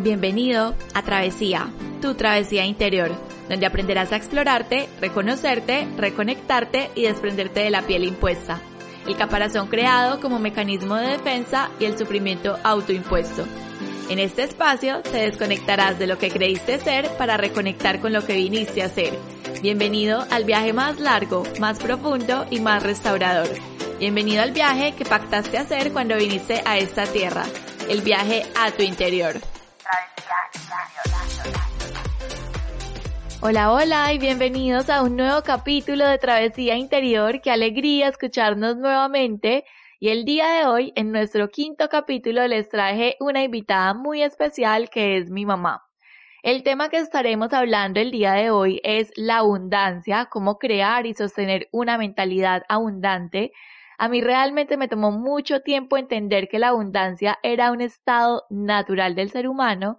Bienvenido a Travesía, tu travesía interior, donde aprenderás a explorarte, reconocerte, reconectarte y desprenderte de la piel impuesta, el caparazón creado como mecanismo de defensa y el sufrimiento autoimpuesto. En este espacio te desconectarás de lo que creíste ser para reconectar con lo que viniste a ser. Bienvenido al viaje más largo, más profundo y más restaurador. Bienvenido al viaje que pactaste hacer cuando viniste a esta tierra, el viaje a tu interior. Hola, hola y bienvenidos a un nuevo capítulo de Travesía Interior. Qué alegría escucharnos nuevamente. Y el día de hoy, en nuestro quinto capítulo, les traje una invitada muy especial que es mi mamá. El tema que estaremos hablando el día de hoy es la abundancia, cómo crear y sostener una mentalidad abundante. A mí realmente me tomó mucho tiempo entender que la abundancia era un estado natural del ser humano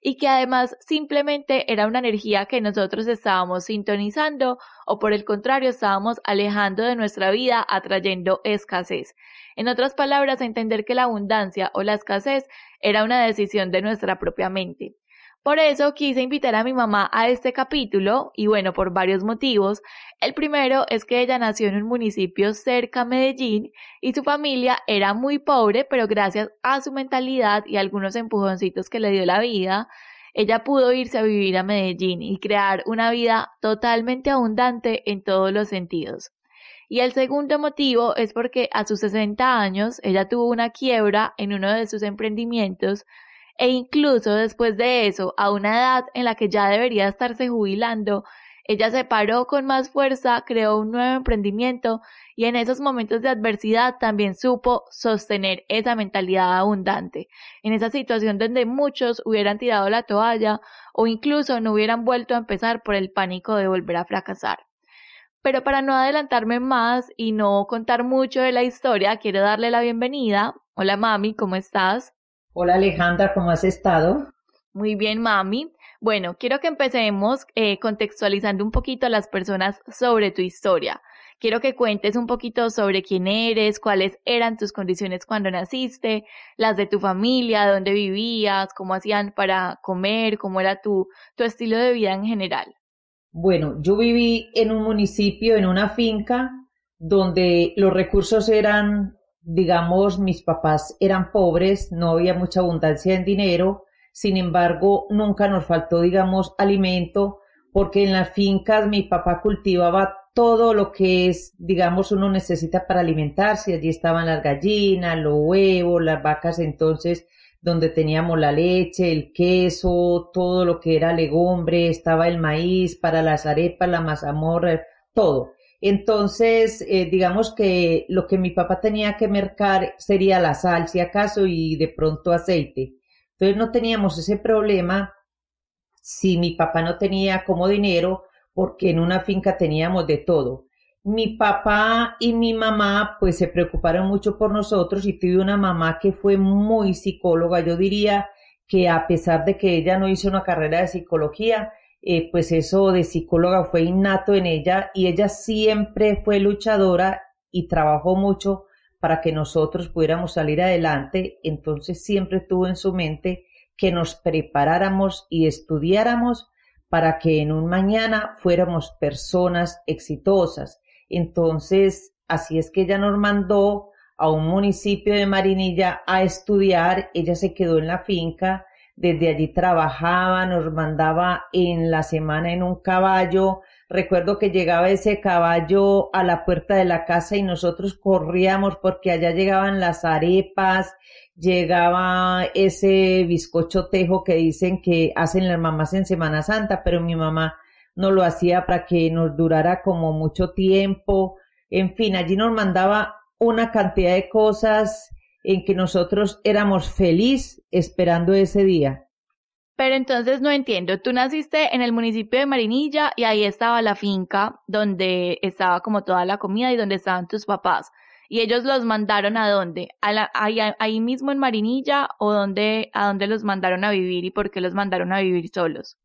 y que además simplemente era una energía que nosotros estábamos sintonizando o por el contrario estábamos alejando de nuestra vida atrayendo escasez. En otras palabras, entender que la abundancia o la escasez era una decisión de nuestra propia mente. Por eso quise invitar a mi mamá a este capítulo y bueno, por varios motivos. El primero es que ella nació en un municipio cerca a Medellín y su familia era muy pobre, pero gracias a su mentalidad y algunos empujoncitos que le dio la vida, ella pudo irse a vivir a Medellín y crear una vida totalmente abundante en todos los sentidos. Y el segundo motivo es porque a sus 60 años ella tuvo una quiebra en uno de sus emprendimientos e incluso después de eso, a una edad en la que ya debería estarse jubilando, ella se paró con más fuerza, creó un nuevo emprendimiento y en esos momentos de adversidad también supo sostener esa mentalidad abundante. En esa situación donde muchos hubieran tirado la toalla o incluso no hubieran vuelto a empezar por el pánico de volver a fracasar. Pero para no adelantarme más y no contar mucho de la historia, quiero darle la bienvenida. Hola mami, ¿cómo estás? Hola Alejandra, ¿cómo has estado? Muy bien, mami. Bueno, quiero que empecemos eh, contextualizando un poquito a las personas sobre tu historia. Quiero que cuentes un poquito sobre quién eres, cuáles eran tus condiciones cuando naciste, las de tu familia, dónde vivías, cómo hacían para comer, cómo era tu, tu estilo de vida en general. Bueno, yo viví en un municipio, en una finca, donde los recursos eran digamos, mis papás eran pobres, no había mucha abundancia en dinero, sin embargo, nunca nos faltó, digamos, alimento, porque en las fincas mi papá cultivaba todo lo que es, digamos, uno necesita para alimentarse. Allí estaban las gallinas, los huevos, las vacas, entonces, donde teníamos la leche, el queso, todo lo que era legumbre, estaba el maíz para las arepas, la mazamorra, todo. Entonces, eh, digamos que lo que mi papá tenía que mercar sería la sal, si acaso, y de pronto aceite. Entonces no teníamos ese problema si mi papá no tenía como dinero, porque en una finca teníamos de todo. Mi papá y mi mamá pues se preocuparon mucho por nosotros y tuve una mamá que fue muy psicóloga. Yo diría que a pesar de que ella no hizo una carrera de psicología, eh, pues eso de psicóloga fue innato en ella y ella siempre fue luchadora y trabajó mucho para que nosotros pudiéramos salir adelante, entonces siempre tuvo en su mente que nos preparáramos y estudiáramos para que en un mañana fuéramos personas exitosas. Entonces, así es que ella nos mandó a un municipio de Marinilla a estudiar, ella se quedó en la finca, desde allí trabajaba, nos mandaba en la semana en un caballo. Recuerdo que llegaba ese caballo a la puerta de la casa y nosotros corríamos porque allá llegaban las arepas, llegaba ese bizcocho tejo que dicen que hacen las mamás en Semana Santa, pero mi mamá no lo hacía para que nos durara como mucho tiempo. En fin, allí nos mandaba una cantidad de cosas en que nosotros éramos feliz esperando ese día. Pero entonces no entiendo, tú naciste en el municipio de Marinilla y ahí estaba la finca donde estaba como toda la comida y donde estaban tus papás. ¿Y ellos los mandaron a dónde? ¿A ahí, mismo en Marinilla o dónde, a dónde los mandaron a vivir y por qué los mandaron a vivir solos?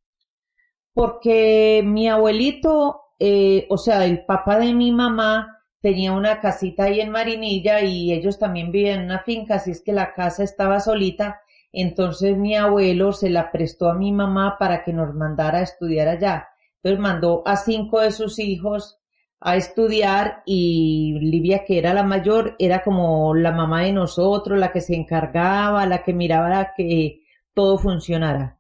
Porque mi abuelito, eh, o sea, el papá de mi mamá, tenía una casita ahí en Marinilla y ellos también vivían en una finca, así es que la casa estaba solita. entonces mi abuelo se la prestó a mi mamá para que nos mandara a estudiar allá. Entonces mandó a cinco de sus hijos a estudiar y Livia, que era la mayor, era como la mamá de nosotros, la que se encargaba, la que miraba que todo funcionara.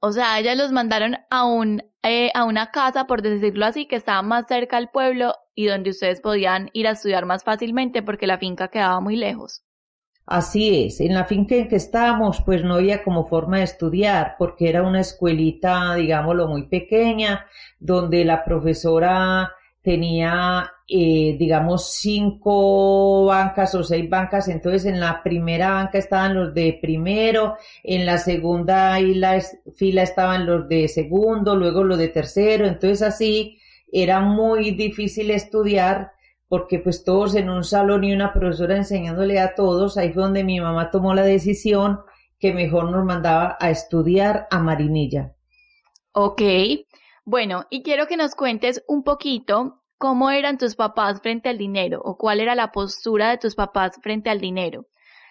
O sea, ellas los mandaron a un eh, a una casa, por decirlo así, que estaba más cerca al pueblo y donde ustedes podían ir a estudiar más fácilmente porque la finca quedaba muy lejos. Así es, en la finca en que estábamos pues no había como forma de estudiar porque era una escuelita, digámoslo, muy pequeña, donde la profesora tenía, eh, digamos, cinco bancas o seis bancas, entonces en la primera banca estaban los de primero, en la segunda fila estaban los de segundo, luego los de tercero, entonces así era muy difícil estudiar porque pues todos en un salón y una profesora enseñándole a todos, ahí fue donde mi mamá tomó la decisión que mejor nos mandaba a estudiar a Marinilla. Ok, bueno, y quiero que nos cuentes un poquito cómo eran tus papás frente al dinero o cuál era la postura de tus papás frente al dinero.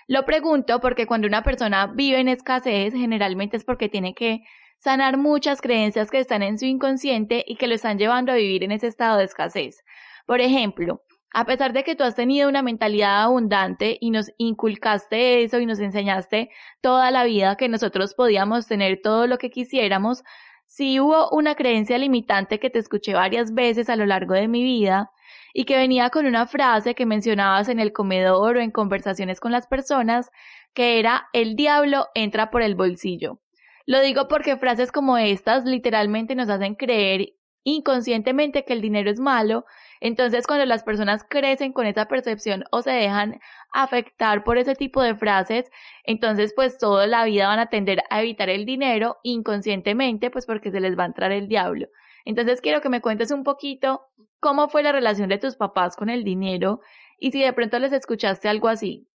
Lo pregunto porque cuando una persona vive en escasez, generalmente es porque tiene que sanar muchas creencias que están en su inconsciente y que lo están llevando a vivir en ese estado de escasez. Por ejemplo, a pesar de que tú has tenido una mentalidad abundante y nos inculcaste eso y nos enseñaste toda la vida que nosotros podíamos tener todo lo que quisiéramos, si hubo una creencia limitante que te escuché varias veces a lo largo de mi vida y que venía con una frase que mencionabas en el comedor o en conversaciones con las personas, que era el diablo entra por el bolsillo. Lo digo porque frases como estas literalmente nos hacen creer inconscientemente que el dinero es malo entonces, cuando las personas crecen con esa percepción o se dejan afectar por ese tipo de frases, entonces pues toda la vida van a tender a evitar el dinero inconscientemente, pues porque se les va a entrar el diablo. Entonces, quiero que me cuentes un poquito cómo fue la relación de tus papás con el dinero y si de pronto les escuchaste algo así.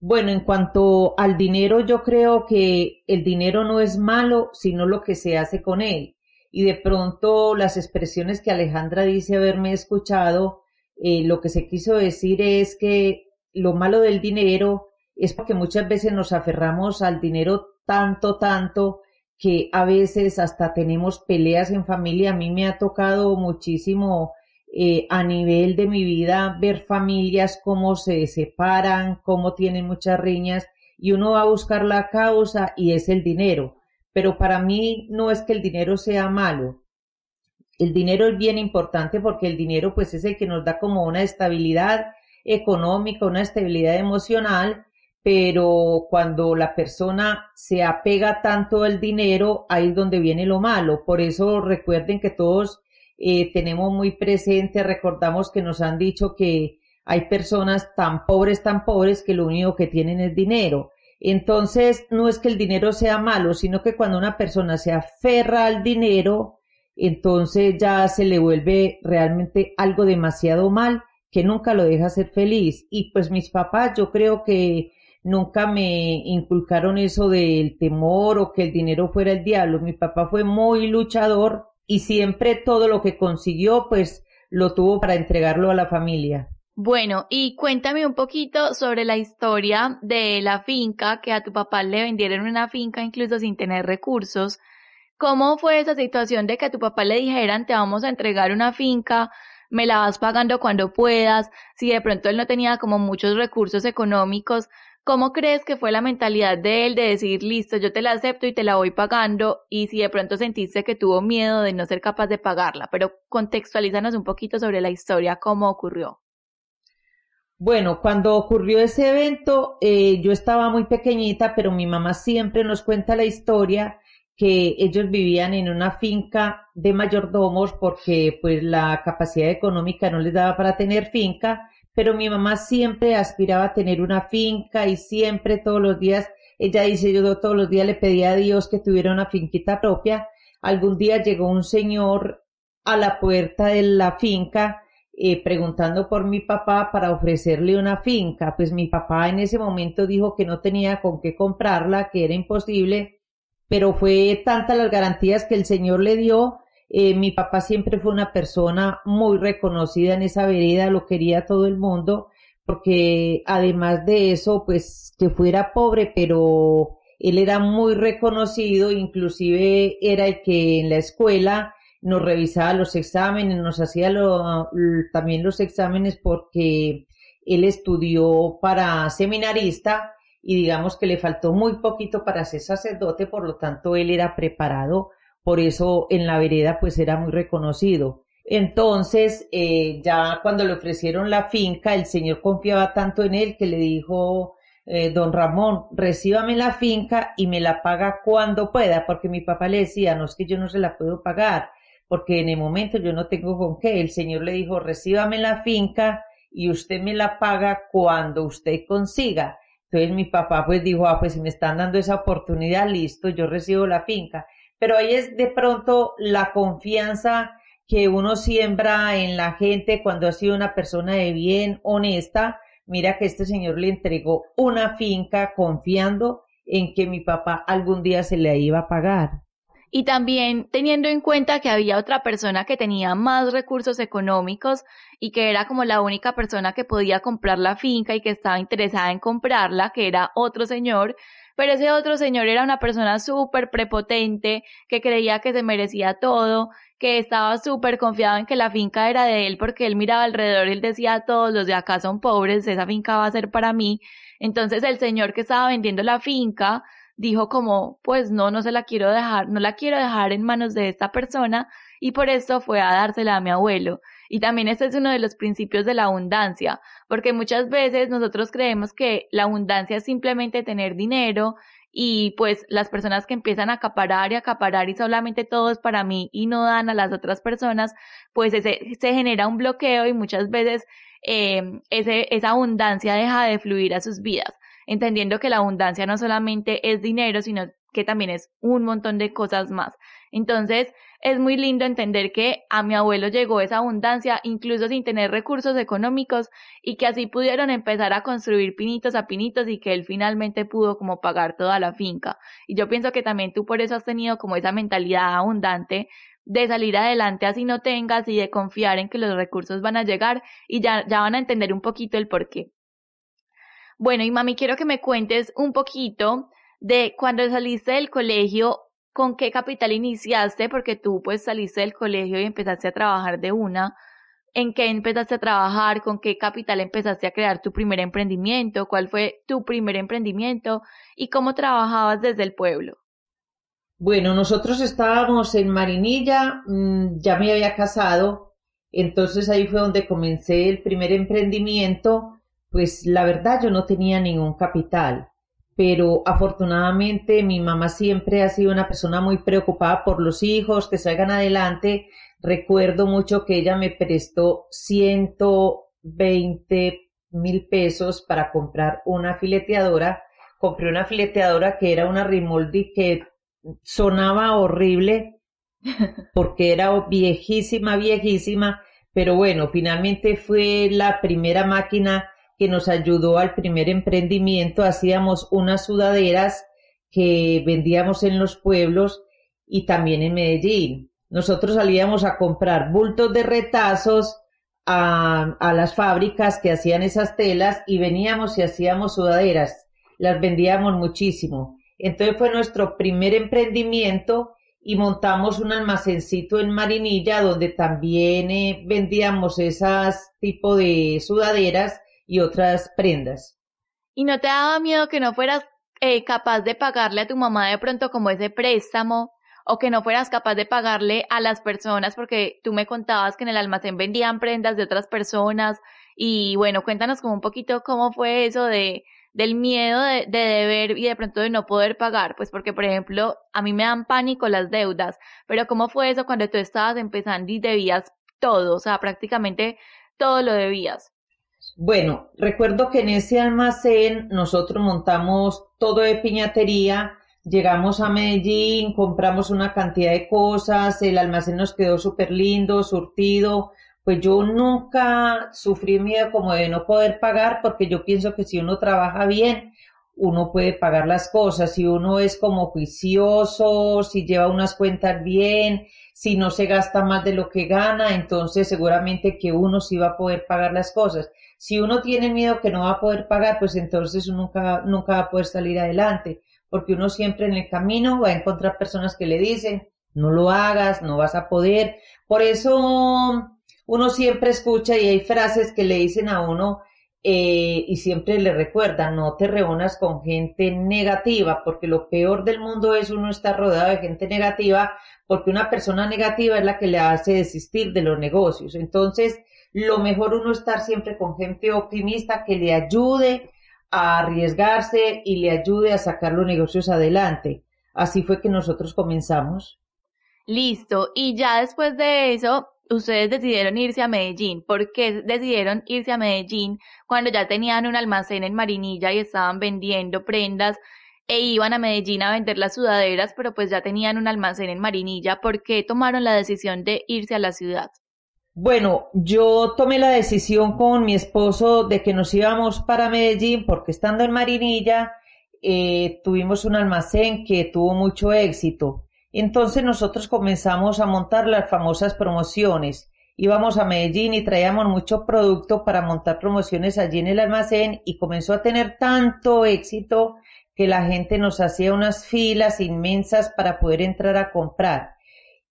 Bueno, en cuanto al dinero, yo creo que el dinero no es malo, sino lo que se hace con él y de pronto las expresiones que Alejandra dice haberme escuchado, eh, lo que se quiso decir es que lo malo del dinero es porque muchas veces nos aferramos al dinero tanto, tanto, que a veces hasta tenemos peleas en familia. A mí me ha tocado muchísimo eh, a nivel de mi vida ver familias cómo se separan, cómo tienen muchas riñas y uno va a buscar la causa y es el dinero pero para mí no es que el dinero sea malo. El dinero es bien importante porque el dinero pues es el que nos da como una estabilidad económica, una estabilidad emocional, pero cuando la persona se apega tanto al dinero, ahí es donde viene lo malo. Por eso recuerden que todos eh, tenemos muy presente, recordamos que nos han dicho que hay personas tan pobres, tan pobres que lo único que tienen es dinero. Entonces, no es que el dinero sea malo, sino que cuando una persona se aferra al dinero, entonces ya se le vuelve realmente algo demasiado mal que nunca lo deja ser feliz. Y pues mis papás, yo creo que nunca me inculcaron eso del temor o que el dinero fuera el diablo. Mi papá fue muy luchador y siempre todo lo que consiguió, pues lo tuvo para entregarlo a la familia. Bueno, y cuéntame un poquito sobre la historia de la finca, que a tu papá le vendieron una finca incluso sin tener recursos. ¿Cómo fue esa situación de que a tu papá le dijeran te vamos a entregar una finca, me la vas pagando cuando puedas, si de pronto él no tenía como muchos recursos económicos, ¿cómo crees que fue la mentalidad de él de decir, listo, yo te la acepto y te la voy pagando? Y si de pronto sentiste que tuvo miedo de no ser capaz de pagarla, pero contextualízanos un poquito sobre la historia, cómo ocurrió. Bueno, cuando ocurrió ese evento, eh, yo estaba muy pequeñita, pero mi mamá siempre nos cuenta la historia que ellos vivían en una finca de mayordomos porque pues la capacidad económica no les daba para tener finca, pero mi mamá siempre aspiraba a tener una finca y siempre todos los días, ella dice, yo todos los días le pedía a Dios que tuviera una finquita propia. Algún día llegó un señor a la puerta de la finca eh, preguntando por mi papá para ofrecerle una finca. Pues mi papá en ese momento dijo que no tenía con qué comprarla, que era imposible, pero fue tantas las garantías que el Señor le dio. Eh, mi papá siempre fue una persona muy reconocida en esa vereda, lo quería todo el mundo, porque además de eso, pues que fuera pobre, pero él era muy reconocido, inclusive era el que en la escuela nos revisaba los exámenes, nos hacía también los exámenes porque él estudió para seminarista y digamos que le faltó muy poquito para ser sacerdote, por lo tanto él era preparado, por eso en la vereda pues era muy reconocido. Entonces, eh, ya cuando le ofrecieron la finca, el señor confiaba tanto en él que le dijo, eh, don Ramón, recíbame la finca y me la paga cuando pueda, porque mi papá le decía, no es que yo no se la puedo pagar, porque en el momento yo no tengo con qué. El señor le dijo, recíbame la finca y usted me la paga cuando usted consiga. Entonces mi papá pues dijo, ah, pues si me están dando esa oportunidad, listo, yo recibo la finca. Pero ahí es de pronto la confianza que uno siembra en la gente cuando ha sido una persona de bien, honesta. Mira que este señor le entregó una finca confiando en que mi papá algún día se le iba a pagar. Y también teniendo en cuenta que había otra persona que tenía más recursos económicos y que era como la única persona que podía comprar la finca y que estaba interesada en comprarla, que era otro señor, pero ese otro señor era una persona súper prepotente, que creía que se merecía todo, que estaba súper confiado en que la finca era de él porque él miraba alrededor y él decía todos los de acá son pobres, esa finca va a ser para mí. Entonces el señor que estaba vendiendo la finca dijo como, pues no, no se la quiero dejar, no la quiero dejar en manos de esta persona y por eso fue a dársela a mi abuelo. Y también este es uno de los principios de la abundancia, porque muchas veces nosotros creemos que la abundancia es simplemente tener dinero y pues las personas que empiezan a acaparar y acaparar y solamente todo es para mí y no dan a las otras personas, pues ese, se genera un bloqueo y muchas veces eh, ese, esa abundancia deja de fluir a sus vidas, entendiendo que la abundancia no solamente es dinero, sino que también es un montón de cosas más. Entonces, es muy lindo entender que a mi abuelo llegó esa abundancia incluso sin tener recursos económicos y que así pudieron empezar a construir pinitos a pinitos y que él finalmente pudo como pagar toda la finca. Y yo pienso que también tú por eso has tenido como esa mentalidad abundante de salir adelante así no tengas y de confiar en que los recursos van a llegar y ya, ya van a entender un poquito el por qué. Bueno, y mami, quiero que me cuentes un poquito de cuando saliste del colegio, con qué capital iniciaste, porque tú pues saliste del colegio y empezaste a trabajar de una, en qué empezaste a trabajar, con qué capital empezaste a crear tu primer emprendimiento, cuál fue tu primer emprendimiento y cómo trabajabas desde el pueblo. Bueno, nosotros estábamos en Marinilla, mm, ya me había casado, entonces ahí fue donde comencé el primer emprendimiento, pues la verdad yo no tenía ningún capital pero afortunadamente mi mamá siempre ha sido una persona muy preocupada por los hijos, que salgan adelante. Recuerdo mucho que ella me prestó 120 mil pesos para comprar una fileteadora. Compré una fileteadora que era una Rimoldi que sonaba horrible porque era viejísima, viejísima, pero bueno, finalmente fue la primera máquina que nos ayudó al primer emprendimiento. Hacíamos unas sudaderas que vendíamos en los pueblos y también en Medellín. Nosotros salíamos a comprar bultos de retazos a, a las fábricas que hacían esas telas y veníamos y hacíamos sudaderas. Las vendíamos muchísimo. Entonces fue nuestro primer emprendimiento y montamos un almacencito en Marinilla donde también eh, vendíamos esas tipo de sudaderas y otras prendas. ¿Y no te daba miedo que no fueras eh, capaz de pagarle a tu mamá de pronto como ese préstamo o que no fueras capaz de pagarle a las personas porque tú me contabas que en el almacén vendían prendas de otras personas. Y bueno, cuéntanos como un poquito cómo fue eso de del miedo de, de, deber y de pronto de no poder pagar, pues porque por ejemplo a mí me dan pánico las deudas, pero cómo fue eso cuando tú estabas empezando y debías todo, o sea, prácticamente todo lo debías. Bueno, recuerdo que en ese almacén nosotros montamos todo de piñatería, llegamos a Medellín, compramos una cantidad de cosas, el almacén nos quedó súper lindo, surtido, pues yo nunca sufrí miedo como de no poder pagar porque yo pienso que si uno trabaja bien, uno puede pagar las cosas, si uno es como juicioso, si lleva unas cuentas bien, si no se gasta más de lo que gana, entonces seguramente que uno sí va a poder pagar las cosas. Si uno tiene miedo que no va a poder pagar, pues entonces uno nunca, nunca va a poder salir adelante, porque uno siempre en el camino va a encontrar personas que le dicen, no lo hagas, no vas a poder. Por eso uno siempre escucha y hay frases que le dicen a uno, eh, y siempre le recuerda, no te reúnas con gente negativa, porque lo peor del mundo es uno estar rodeado de gente negativa, porque una persona negativa es la que le hace desistir de los negocios. Entonces, lo mejor uno estar siempre con gente optimista que le ayude a arriesgarse y le ayude a sacar los negocios adelante. Así fue que nosotros comenzamos. Listo. Y ya después de eso, ustedes decidieron irse a Medellín. ¿Por qué decidieron irse a Medellín cuando ya tenían un almacén en Marinilla y estaban vendiendo prendas e iban a Medellín a vender las sudaderas, pero pues ya tenían un almacén en Marinilla? ¿Por qué tomaron la decisión de irse a la ciudad? Bueno, yo tomé la decisión con mi esposo de que nos íbamos para Medellín porque estando en Marinilla eh, tuvimos un almacén que tuvo mucho éxito entonces nosotros comenzamos a montar las famosas promociones. Íbamos a Medellín y traíamos mucho producto para montar promociones allí en el almacén y comenzó a tener tanto éxito que la gente nos hacía unas filas inmensas para poder entrar a comprar.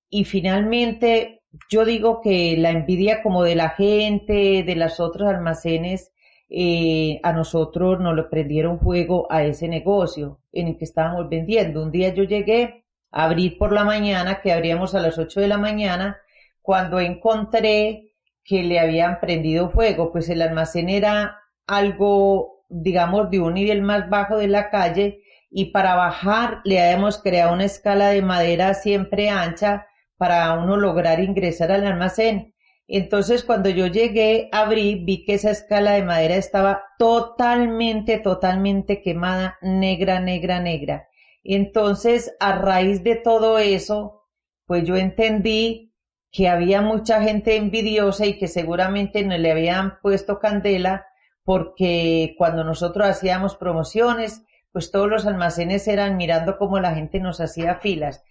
Y finalmente yo digo que la envidia como de la gente, de los otros almacenes, eh, a nosotros nos lo prendieron fuego a ese negocio en el que estábamos vendiendo. Un día yo llegué abrir por la mañana, que abríamos a las 8 de la mañana, cuando encontré que le habían prendido fuego, pues el almacén era algo, digamos, de un nivel más bajo de la calle y para bajar le habíamos creado una escala de madera siempre ancha para uno lograr ingresar al almacén. Entonces cuando yo llegué, abrí, vi que esa escala de madera estaba totalmente, totalmente quemada, negra, negra, negra. Entonces, a raíz de todo eso, pues yo entendí que había mucha gente envidiosa y que seguramente no le habían puesto candela porque cuando nosotros hacíamos promociones, pues todos los almacenes eran mirando cómo la gente nos hacía filas.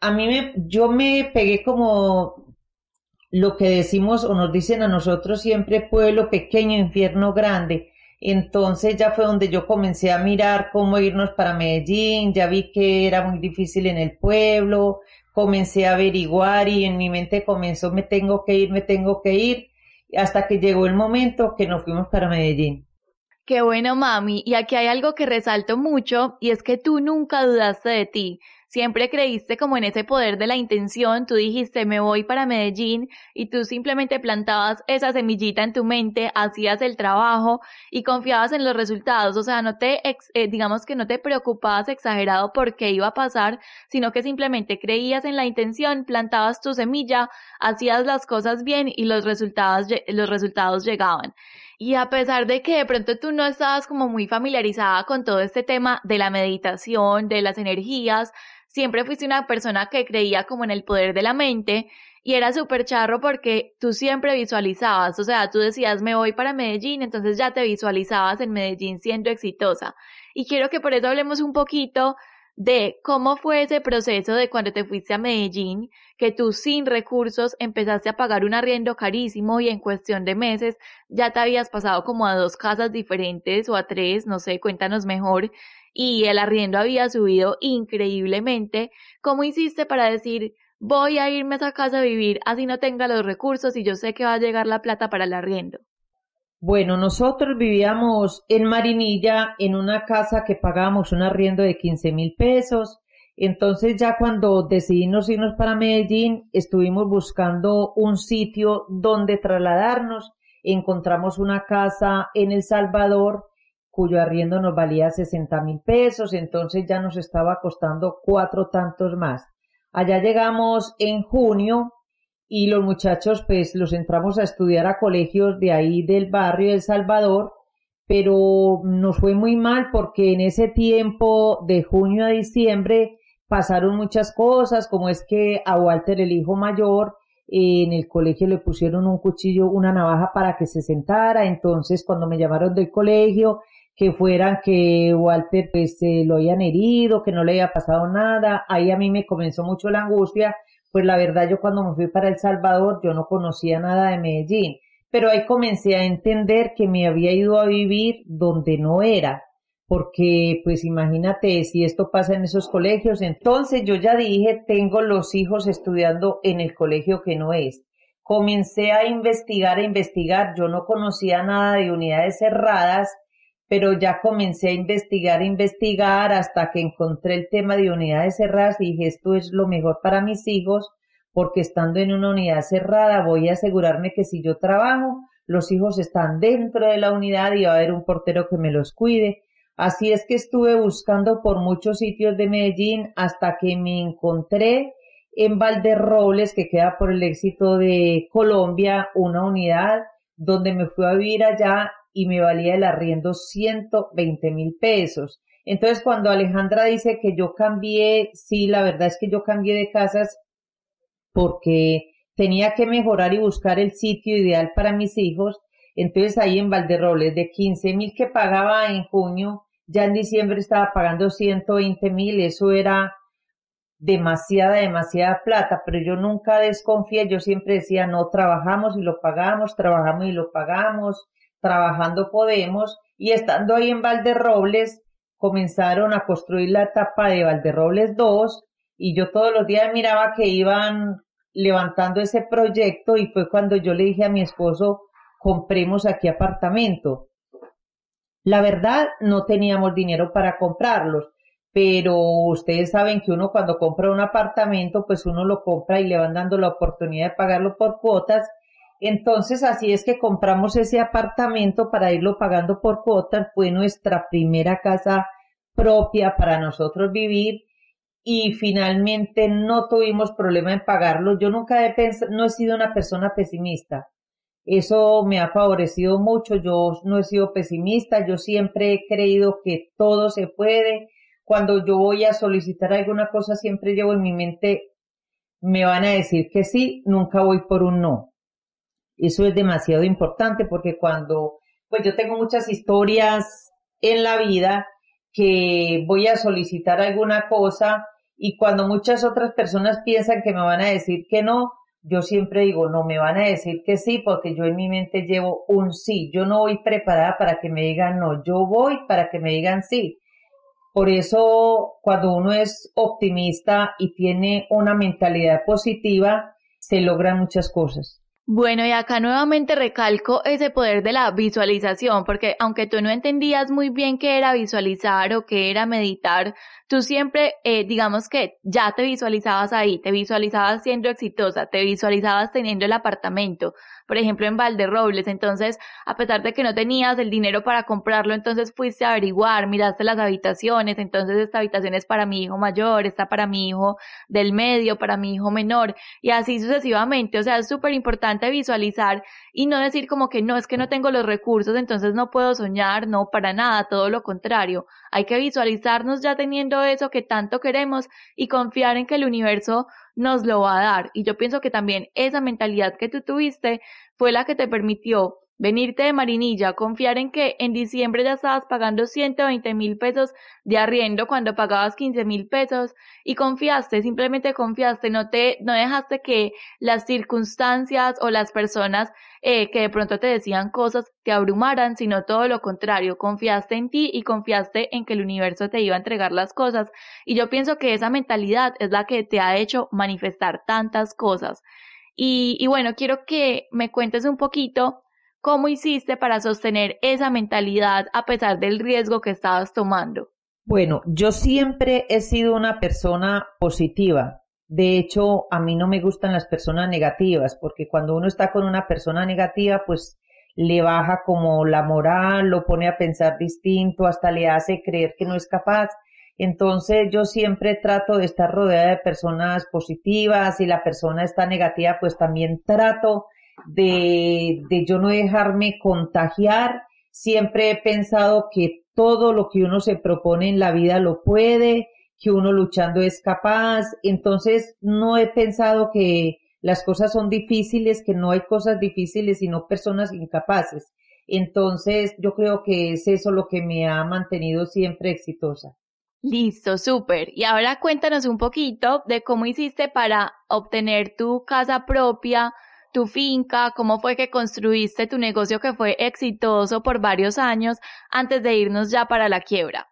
A mí me, yo me pegué como lo que decimos o nos dicen a nosotros siempre pueblo pequeño, infierno grande. Entonces ya fue donde yo comencé a mirar cómo irnos para Medellín, ya vi que era muy difícil en el pueblo, comencé a averiguar y en mi mente comenzó me tengo que ir, me tengo que ir, hasta que llegó el momento que nos fuimos para Medellín. Qué bueno, mami. Y aquí hay algo que resalto mucho y es que tú nunca dudaste de ti siempre creíste como en ese poder de la intención, tú dijiste me voy para Medellín y tú simplemente plantabas esa semillita en tu mente, hacías el trabajo y confiabas en los resultados, o sea, no te, eh, digamos que no te preocupabas exagerado por qué iba a pasar, sino que simplemente creías en la intención, plantabas tu semilla, hacías las cosas bien y los resultados, los resultados llegaban. Y a pesar de que de pronto tú no estabas como muy familiarizada con todo este tema de la meditación, de las energías, siempre fuiste una persona que creía como en el poder de la mente y era súper charro porque tú siempre visualizabas, o sea, tú decías me voy para Medellín, entonces ya te visualizabas en Medellín siendo exitosa. Y quiero que por eso hablemos un poquito de cómo fue ese proceso de cuando te fuiste a Medellín, que tú sin recursos empezaste a pagar un arriendo carísimo y en cuestión de meses ya te habías pasado como a dos casas diferentes o a tres, no sé, cuéntanos mejor, y el arriendo había subido increíblemente, ¿cómo hiciste para decir voy a irme a esa casa a vivir así no tenga los recursos y yo sé que va a llegar la plata para el arriendo? Bueno, nosotros vivíamos en Marinilla en una casa que pagábamos un arriendo de 15 mil pesos. Entonces ya cuando decidimos irnos para Medellín, estuvimos buscando un sitio donde trasladarnos. Encontramos una casa en El Salvador cuyo arriendo nos valía 60 mil pesos, entonces ya nos estaba costando cuatro tantos más. Allá llegamos en junio y los muchachos pues los entramos a estudiar a colegios de ahí del barrio El Salvador, pero nos fue muy mal porque en ese tiempo de junio a diciembre pasaron muchas cosas, como es que a Walter el hijo mayor en el colegio le pusieron un cuchillo, una navaja para que se sentara, entonces cuando me llamaron del colegio que fueran que Walter pues se lo hayan herido, que no le haya pasado nada. Ahí a mí me comenzó mucho la angustia, pues la verdad yo cuando me fui para El Salvador yo no conocía nada de Medellín, pero ahí comencé a entender que me había ido a vivir donde no era, porque pues imagínate si esto pasa en esos colegios, entonces yo ya dije, tengo los hijos estudiando en el colegio que no es. Comencé a investigar, a investigar, yo no conocía nada de unidades cerradas, pero ya comencé a investigar, investigar hasta que encontré el tema de unidades cerradas y dije, esto es lo mejor para mis hijos, porque estando en una unidad cerrada voy a asegurarme que si yo trabajo, los hijos están dentro de la unidad y va a haber un portero que me los cuide. Así es que estuve buscando por muchos sitios de Medellín hasta que me encontré en Valderrobles, que queda por el éxito de Colombia, una unidad donde me fui a vivir allá y me valía el arriendo 120 mil pesos. Entonces, cuando Alejandra dice que yo cambié, sí, la verdad es que yo cambié de casas porque tenía que mejorar y buscar el sitio ideal para mis hijos. Entonces, ahí en Valderrobles, de 15 mil que pagaba en junio, ya en diciembre estaba pagando 120 mil, eso era demasiada, demasiada plata, pero yo nunca desconfié, yo siempre decía, no, trabajamos y lo pagamos, trabajamos y lo pagamos, trabajando podemos, y estando ahí en Valderrobles, comenzaron a construir la etapa de Valderrobles 2, y yo todos los días miraba que iban levantando ese proyecto, y fue cuando yo le dije a mi esposo, compremos aquí apartamento. La verdad, no teníamos dinero para comprarlos, pero ustedes saben que uno cuando compra un apartamento, pues uno lo compra y le van dando la oportunidad de pagarlo por cuotas. Entonces, así es que compramos ese apartamento para irlo pagando por cuotas. Fue nuestra primera casa propia para nosotros vivir y finalmente no tuvimos problema en pagarlo. Yo nunca he pensado, no he sido una persona pesimista. Eso me ha favorecido mucho. Yo no he sido pesimista. Yo siempre he creído que todo se puede. Cuando yo voy a solicitar alguna cosa, siempre llevo en mi mente, me van a decir que sí, nunca voy por un no. Eso es demasiado importante porque cuando, pues yo tengo muchas historias en la vida que voy a solicitar alguna cosa y cuando muchas otras personas piensan que me van a decir que no, yo siempre digo, no me van a decir que sí, porque yo en mi mente llevo un sí. Yo no voy preparada para que me digan no, yo voy para que me digan sí. Por eso, cuando uno es optimista y tiene una mentalidad positiva, se logran muchas cosas. Bueno, y acá nuevamente recalco ese poder de la visualización, porque aunque tú no entendías muy bien qué era visualizar o qué era meditar, tú siempre, eh, digamos que ya te visualizabas ahí, te visualizabas siendo exitosa, te visualizabas teniendo el apartamento, por ejemplo en Valderrobles, entonces a pesar de que no tenías el dinero para comprarlo, entonces fuiste a averiguar, miraste las habitaciones, entonces esta habitación es para mi hijo mayor, esta para mi hijo del medio, para mi hijo menor, y así sucesivamente, o sea, es súper importante visualizar y no decir como que no, es que no tengo los recursos, entonces no puedo soñar, no, para nada, todo lo contrario, hay que visualizarnos ya teniendo eso que tanto queremos y confiar en que el universo nos lo va a dar. Y yo pienso que también esa mentalidad que tú tuviste fue la que te permitió venirte de Marinilla, confiar en que en diciembre ya estabas pagando 120 mil pesos de arriendo cuando pagabas 15 mil pesos y confiaste, simplemente confiaste, no te, no dejaste que las circunstancias o las personas eh, que de pronto te decían cosas te abrumaran, sino todo lo contrario, confiaste en ti y confiaste en que el universo te iba a entregar las cosas. Y yo pienso que esa mentalidad es la que te ha hecho manifestar tantas cosas. Y, y bueno, quiero que me cuentes un poquito cómo hiciste para sostener esa mentalidad a pesar del riesgo que estabas tomando. Bueno, yo siempre he sido una persona positiva. De hecho, a mí no me gustan las personas negativas, porque cuando uno está con una persona negativa, pues le baja como la moral, lo pone a pensar distinto, hasta le hace creer que no es capaz. Entonces yo siempre trato de estar rodeada de personas positivas. Si la persona está negativa, pues también trato de, de yo no dejarme contagiar. Siempre he pensado que todo lo que uno se propone en la vida lo puede, que uno luchando es capaz. Entonces no he pensado que las cosas son difíciles, que no hay cosas difíciles, sino personas incapaces. Entonces, yo creo que es eso lo que me ha mantenido siempre exitosa. Listo, súper. Y ahora cuéntanos un poquito de cómo hiciste para obtener tu casa propia, tu finca, cómo fue que construiste tu negocio que fue exitoso por varios años antes de irnos ya para la quiebra.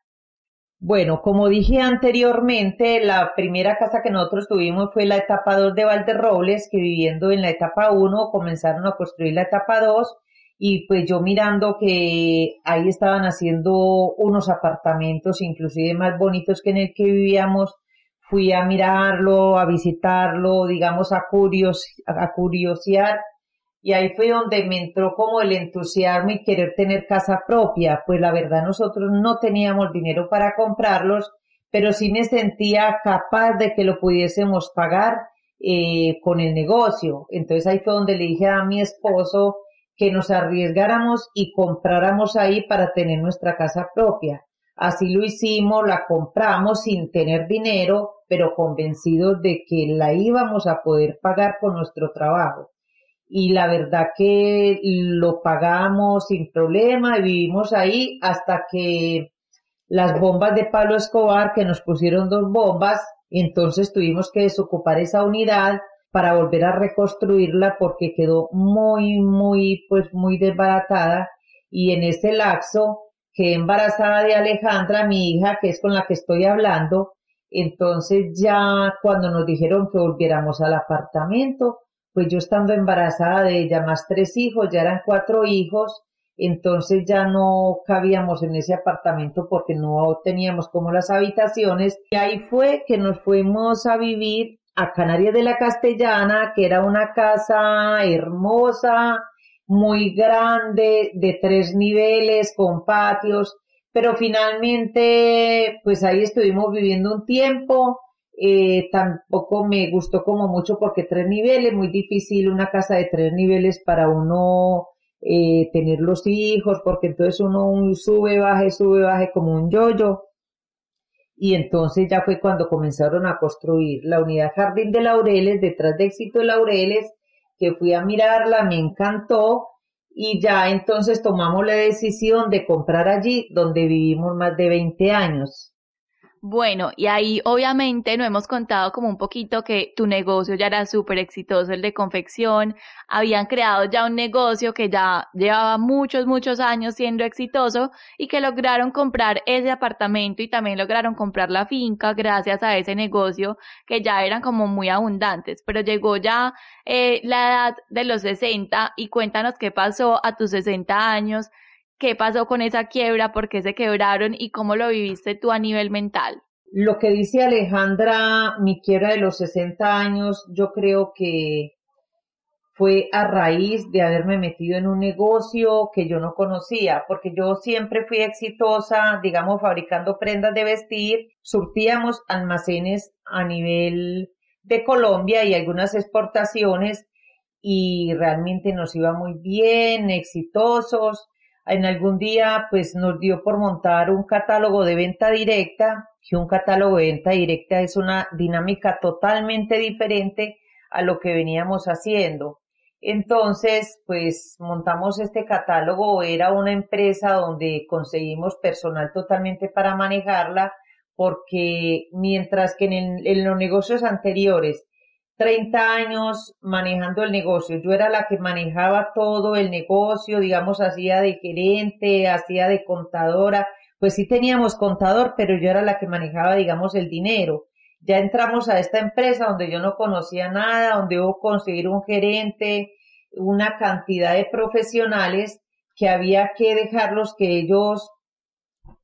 Bueno, como dije anteriormente, la primera casa que nosotros tuvimos fue la etapa 2 de Valderrobles, que viviendo en la etapa 1 comenzaron a construir la etapa 2 y pues yo mirando que ahí estaban haciendo unos apartamentos inclusive más bonitos que en el que vivíamos, fui a mirarlo, a visitarlo, digamos a, curios, a curiosear y ahí fue donde me entró como el entusiasmo y querer tener casa propia. Pues la verdad nosotros no teníamos dinero para comprarlos, pero sí me sentía capaz de que lo pudiésemos pagar eh, con el negocio. Entonces ahí fue donde le dije a mi esposo que nos arriesgáramos y compráramos ahí para tener nuestra casa propia. Así lo hicimos, la compramos sin tener dinero, pero convencidos de que la íbamos a poder pagar con nuestro trabajo. Y la verdad que lo pagamos sin problema y vivimos ahí hasta que las bombas de Pablo Escobar, que nos pusieron dos bombas, entonces tuvimos que desocupar esa unidad para volver a reconstruirla porque quedó muy, muy, pues muy desbaratada. Y en ese lapso quedé embarazada de Alejandra, mi hija, que es con la que estoy hablando, entonces ya cuando nos dijeron que volviéramos al apartamento, pues yo estando embarazada de ella, más tres hijos, ya eran cuatro hijos, entonces ya no cabíamos en ese apartamento porque no teníamos como las habitaciones. Y ahí fue que nos fuimos a vivir a Canarias de la Castellana, que era una casa hermosa, muy grande, de tres niveles, con patios, pero finalmente, pues ahí estuvimos viviendo un tiempo eh, tampoco me gustó como mucho porque tres niveles, muy difícil una casa de tres niveles para uno eh, tener los hijos, porque entonces uno sube, baje, sube, baje como un yoyo. Y entonces ya fue cuando comenzaron a construir la unidad Jardín de Laureles, detrás de Éxito de Laureles, que fui a mirarla, me encantó y ya entonces tomamos la decisión de comprar allí donde vivimos más de 20 años. Bueno, y ahí obviamente no hemos contado como un poquito que tu negocio ya era súper exitoso, el de confección, habían creado ya un negocio que ya llevaba muchos, muchos años siendo exitoso y que lograron comprar ese apartamento y también lograron comprar la finca gracias a ese negocio que ya eran como muy abundantes, pero llegó ya eh, la edad de los 60 y cuéntanos qué pasó a tus 60 años qué pasó con esa quiebra, por qué se quebraron y cómo lo viviste tú a nivel mental. Lo que dice Alejandra, mi quiebra de los 60 años, yo creo que fue a raíz de haberme metido en un negocio que yo no conocía, porque yo siempre fui exitosa, digamos, fabricando prendas de vestir, surtíamos almacenes a nivel de Colombia y algunas exportaciones y realmente nos iba muy bien, exitosos, en algún día pues nos dio por montar un catálogo de venta directa, que un catálogo de venta directa es una dinámica totalmente diferente a lo que veníamos haciendo. Entonces, pues montamos este catálogo, era una empresa donde conseguimos personal totalmente para manejarla, porque mientras que en, en los negocios anteriores 30 años manejando el negocio. Yo era la que manejaba todo el negocio, digamos, hacía de gerente, hacía de contadora. Pues sí teníamos contador, pero yo era la que manejaba, digamos, el dinero. Ya entramos a esta empresa donde yo no conocía nada, donde hubo conseguir un gerente, una cantidad de profesionales que había que dejarlos que ellos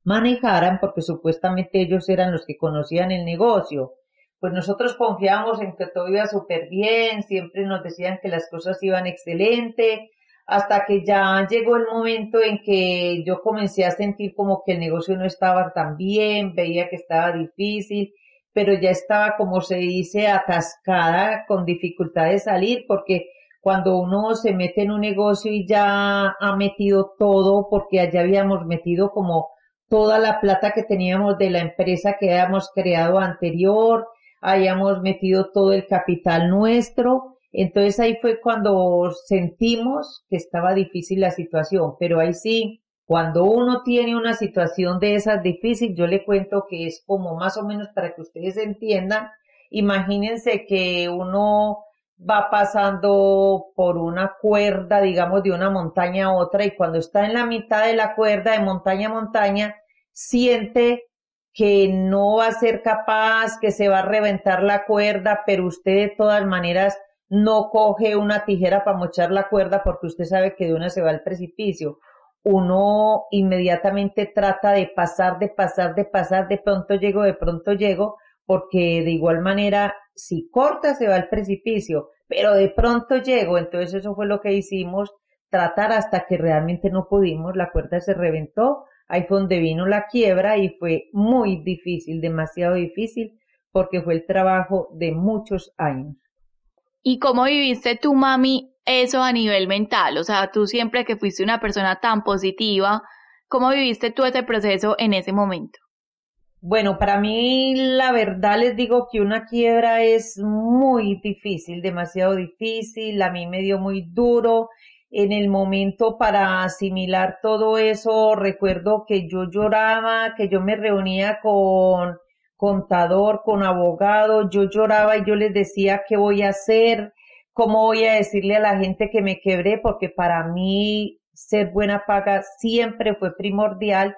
manejaran porque supuestamente ellos eran los que conocían el negocio pues nosotros confiábamos en que todo iba súper bien, siempre nos decían que las cosas iban excelente, hasta que ya llegó el momento en que yo comencé a sentir como que el negocio no estaba tan bien, veía que estaba difícil, pero ya estaba, como se dice, atascada, con dificultad de salir, porque cuando uno se mete en un negocio y ya ha metido todo, porque allá habíamos metido como toda la plata que teníamos de la empresa que habíamos creado anterior, hayamos metido todo el capital nuestro, Entonces ahí fue cuando sentimos que estaba difícil la situación, pero ahí sí, cuando uno tiene una situación de esas difícil, yo le cuento que es como más o menos para que ustedes entiendan, imagínense que uno va pasando por una cuerda, digamos, de una montaña a otra y cuando está en la mitad de la cuerda de montaña a montaña, siente que no va a ser capaz, que se va a reventar la cuerda, pero usted de todas maneras no coge una tijera para mochar la cuerda porque usted sabe que de una se va al precipicio. Uno inmediatamente trata de pasar, de pasar, de pasar, de pronto llego, de pronto llego, porque de igual manera, si corta se va al precipicio, pero de pronto llego, entonces eso fue lo que hicimos, tratar hasta que realmente no pudimos, la cuerda se reventó, ahí fue donde vino la quiebra y fue muy difícil, demasiado difícil, porque fue el trabajo de muchos años. ¿Y cómo viviste tú, mami, eso a nivel mental? O sea, tú siempre que fuiste una persona tan positiva, ¿cómo viviste tú ese proceso en ese momento? Bueno, para mí la verdad les digo que una quiebra es muy difícil, demasiado difícil, a mí me dio muy duro. En el momento para asimilar todo eso, recuerdo que yo lloraba, que yo me reunía con contador, con abogado, yo lloraba y yo les decía qué voy a hacer, cómo voy a decirle a la gente que me quebré, porque para mí ser buena paga siempre fue primordial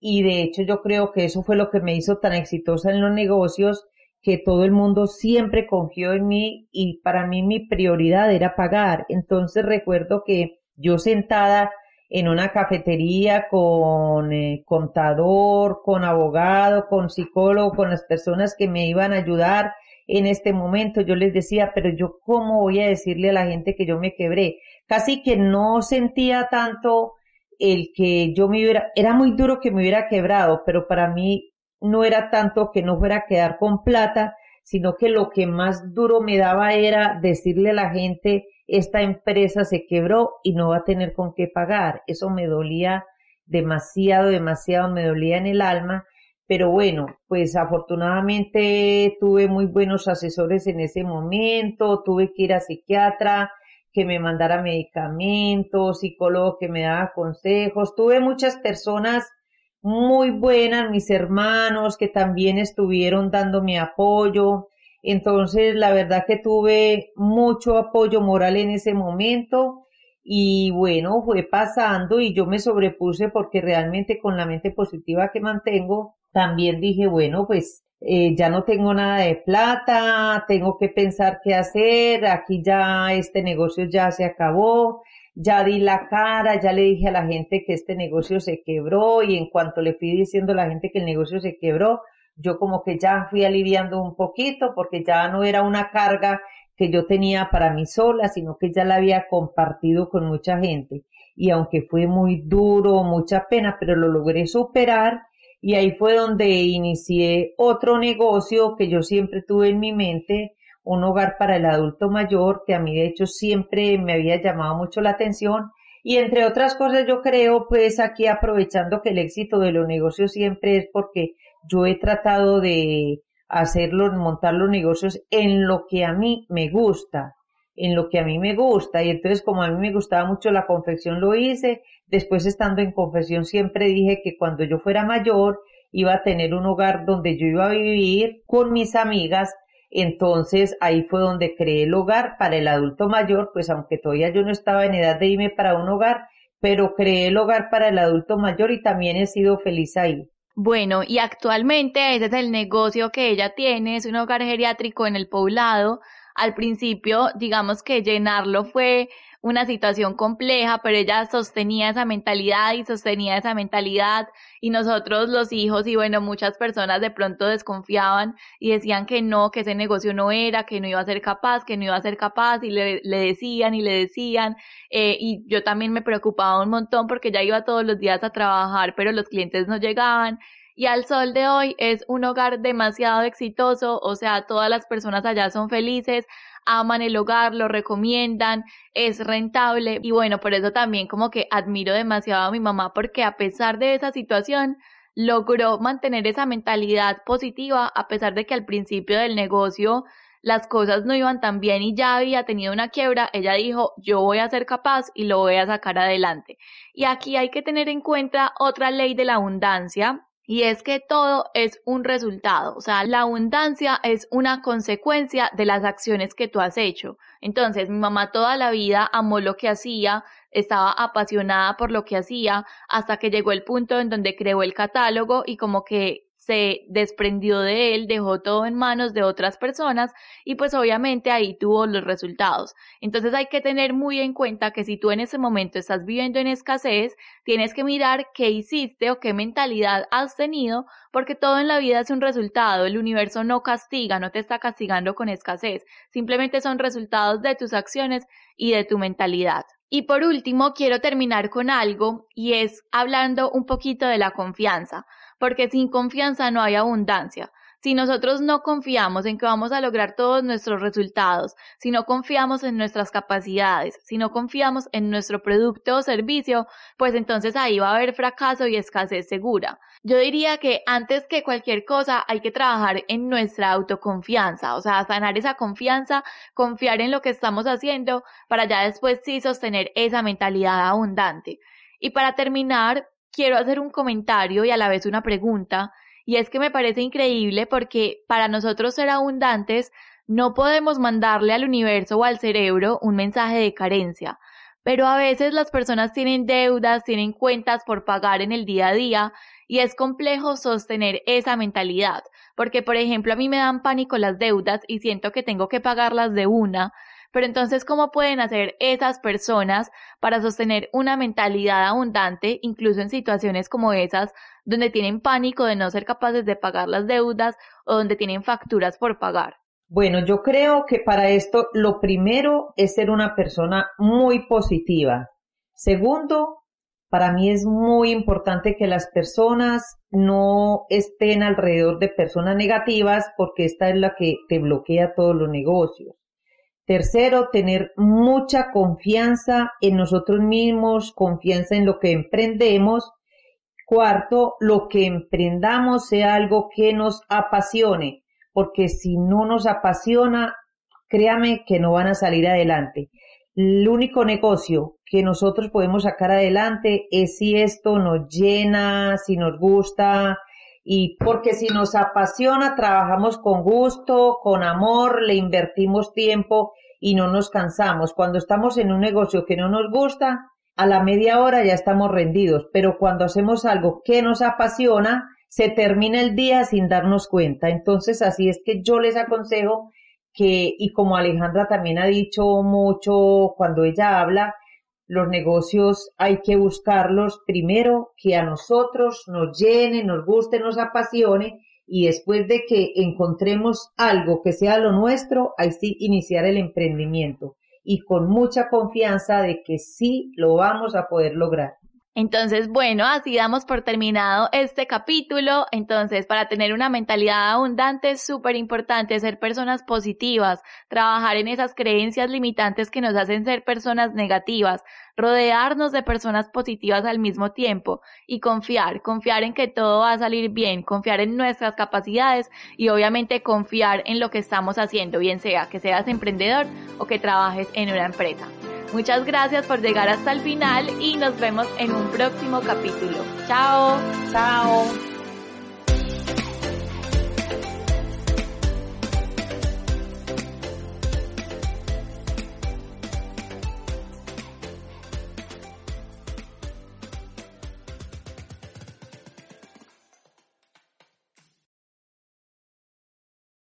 y de hecho yo creo que eso fue lo que me hizo tan exitosa en los negocios, que todo el mundo siempre confió en mí y para mí mi prioridad era pagar. Entonces recuerdo que yo sentada en una cafetería con eh, contador, con abogado, con psicólogo, con las personas que me iban a ayudar en este momento. Yo les decía, pero yo cómo voy a decirle a la gente que yo me quebré. Casi que no sentía tanto el que yo me hubiera, era muy duro que me hubiera quebrado, pero para mí no era tanto que no fuera a quedar con plata, sino que lo que más duro me daba era decirle a la gente, esta empresa se quebró y no va a tener con qué pagar. Eso me dolía demasiado, demasiado, me dolía en el alma. Pero bueno, pues afortunadamente tuve muy buenos asesores en ese momento, tuve que ir a psiquiatra, que me mandara medicamentos, psicólogo que me daba consejos, tuve muchas personas muy buenas, mis hermanos que también estuvieron dándome apoyo, entonces, la verdad que tuve mucho apoyo moral en ese momento y bueno, fue pasando y yo me sobrepuse porque realmente con la mente positiva que mantengo, también dije, bueno, pues eh, ya no tengo nada de plata, tengo que pensar qué hacer, aquí ya este negocio ya se acabó, ya di la cara, ya le dije a la gente que este negocio se quebró y en cuanto le fui diciendo a la gente que el negocio se quebró, yo como que ya fui aliviando un poquito porque ya no era una carga que yo tenía para mí sola, sino que ya la había compartido con mucha gente. Y aunque fue muy duro, mucha pena, pero lo logré superar y ahí fue donde inicié otro negocio que yo siempre tuve en mi mente, un hogar para el adulto mayor, que a mí de hecho siempre me había llamado mucho la atención. Y entre otras cosas yo creo, pues aquí aprovechando que el éxito de los negocios siempre es porque yo he tratado de hacerlo, montar los negocios en lo que a mí me gusta, en lo que a mí me gusta. Y entonces como a mí me gustaba mucho la confección, lo hice. Después estando en confección siempre dije que cuando yo fuera mayor iba a tener un hogar donde yo iba a vivir con mis amigas. Entonces ahí fue donde creé el hogar para el adulto mayor, pues aunque todavía yo no estaba en edad de irme para un hogar, pero creé el hogar para el adulto mayor y también he sido feliz ahí. Bueno, y actualmente ese es el negocio que ella tiene, es un hogar geriátrico en el poblado. Al principio, digamos que llenarlo fue una situación compleja, pero ella sostenía esa mentalidad y sostenía esa mentalidad. Y nosotros los hijos y bueno, muchas personas de pronto desconfiaban y decían que no, que ese negocio no era, que no iba a ser capaz, que no iba a ser capaz y le, le decían y le decían. Eh, y yo también me preocupaba un montón porque ya iba todos los días a trabajar, pero los clientes no llegaban. Y al sol de hoy es un hogar demasiado exitoso, o sea, todas las personas allá son felices, aman el hogar, lo recomiendan, es rentable y bueno, por eso también como que admiro demasiado a mi mamá porque a pesar de esa situación logró mantener esa mentalidad positiva a pesar de que al principio del negocio las cosas no iban tan bien y ya había tenido una quiebra, ella dijo, yo voy a ser capaz y lo voy a sacar adelante. Y aquí hay que tener en cuenta otra ley de la abundancia y es que todo es un resultado, o sea, la abundancia es una consecuencia de las acciones que tú has hecho. Entonces, mi mamá toda la vida amó lo que hacía, estaba apasionada por lo que hacía, hasta que llegó el punto en donde creó el catálogo y como que se desprendió de él, dejó todo en manos de otras personas y pues obviamente ahí tuvo los resultados. Entonces hay que tener muy en cuenta que si tú en ese momento estás viviendo en escasez, tienes que mirar qué hiciste o qué mentalidad has tenido, porque todo en la vida es un resultado, el universo no castiga, no te está castigando con escasez, simplemente son resultados de tus acciones y de tu mentalidad. Y por último, quiero terminar con algo y es hablando un poquito de la confianza porque sin confianza no hay abundancia. Si nosotros no confiamos en que vamos a lograr todos nuestros resultados, si no confiamos en nuestras capacidades, si no confiamos en nuestro producto o servicio, pues entonces ahí va a haber fracaso y escasez segura. Yo diría que antes que cualquier cosa hay que trabajar en nuestra autoconfianza, o sea, sanar esa confianza, confiar en lo que estamos haciendo para ya después sí sostener esa mentalidad abundante. Y para terminar, quiero hacer un comentario y a la vez una pregunta, y es que me parece increíble porque para nosotros ser abundantes no podemos mandarle al universo o al cerebro un mensaje de carencia, pero a veces las personas tienen deudas, tienen cuentas por pagar en el día a día y es complejo sostener esa mentalidad, porque por ejemplo a mí me dan pánico las deudas y siento que tengo que pagarlas de una, pero entonces, ¿cómo pueden hacer esas personas para sostener una mentalidad abundante, incluso en situaciones como esas, donde tienen pánico de no ser capaces de pagar las deudas o donde tienen facturas por pagar? Bueno, yo creo que para esto lo primero es ser una persona muy positiva. Segundo, para mí es muy importante que las personas no estén alrededor de personas negativas porque esta es la que te bloquea todos los negocios. Tercero, tener mucha confianza en nosotros mismos, confianza en lo que emprendemos. Cuarto, lo que emprendamos sea algo que nos apasione, porque si no nos apasiona, créame que no van a salir adelante. El único negocio que nosotros podemos sacar adelante es si esto nos llena, si nos gusta, y porque si nos apasiona, trabajamos con gusto, con amor, le invertimos tiempo y no nos cansamos. Cuando estamos en un negocio que no nos gusta, a la media hora ya estamos rendidos, pero cuando hacemos algo que nos apasiona, se termina el día sin darnos cuenta. Entonces, así es que yo les aconsejo que, y como Alejandra también ha dicho mucho cuando ella habla, los negocios hay que buscarlos primero que a nosotros nos llene, nos guste, nos apasione y después de que encontremos algo que sea lo nuestro, ahí sí iniciar el emprendimiento y con mucha confianza de que sí lo vamos a poder lograr. Entonces, bueno, así damos por terminado este capítulo. Entonces, para tener una mentalidad abundante es súper importante ser personas positivas, trabajar en esas creencias limitantes que nos hacen ser personas negativas, rodearnos de personas positivas al mismo tiempo y confiar, confiar en que todo va a salir bien, confiar en nuestras capacidades y obviamente confiar en lo que estamos haciendo, bien sea que seas emprendedor o que trabajes en una empresa. Muchas gracias por llegar hasta el final y nos vemos en un próximo capítulo. Chao. Chao.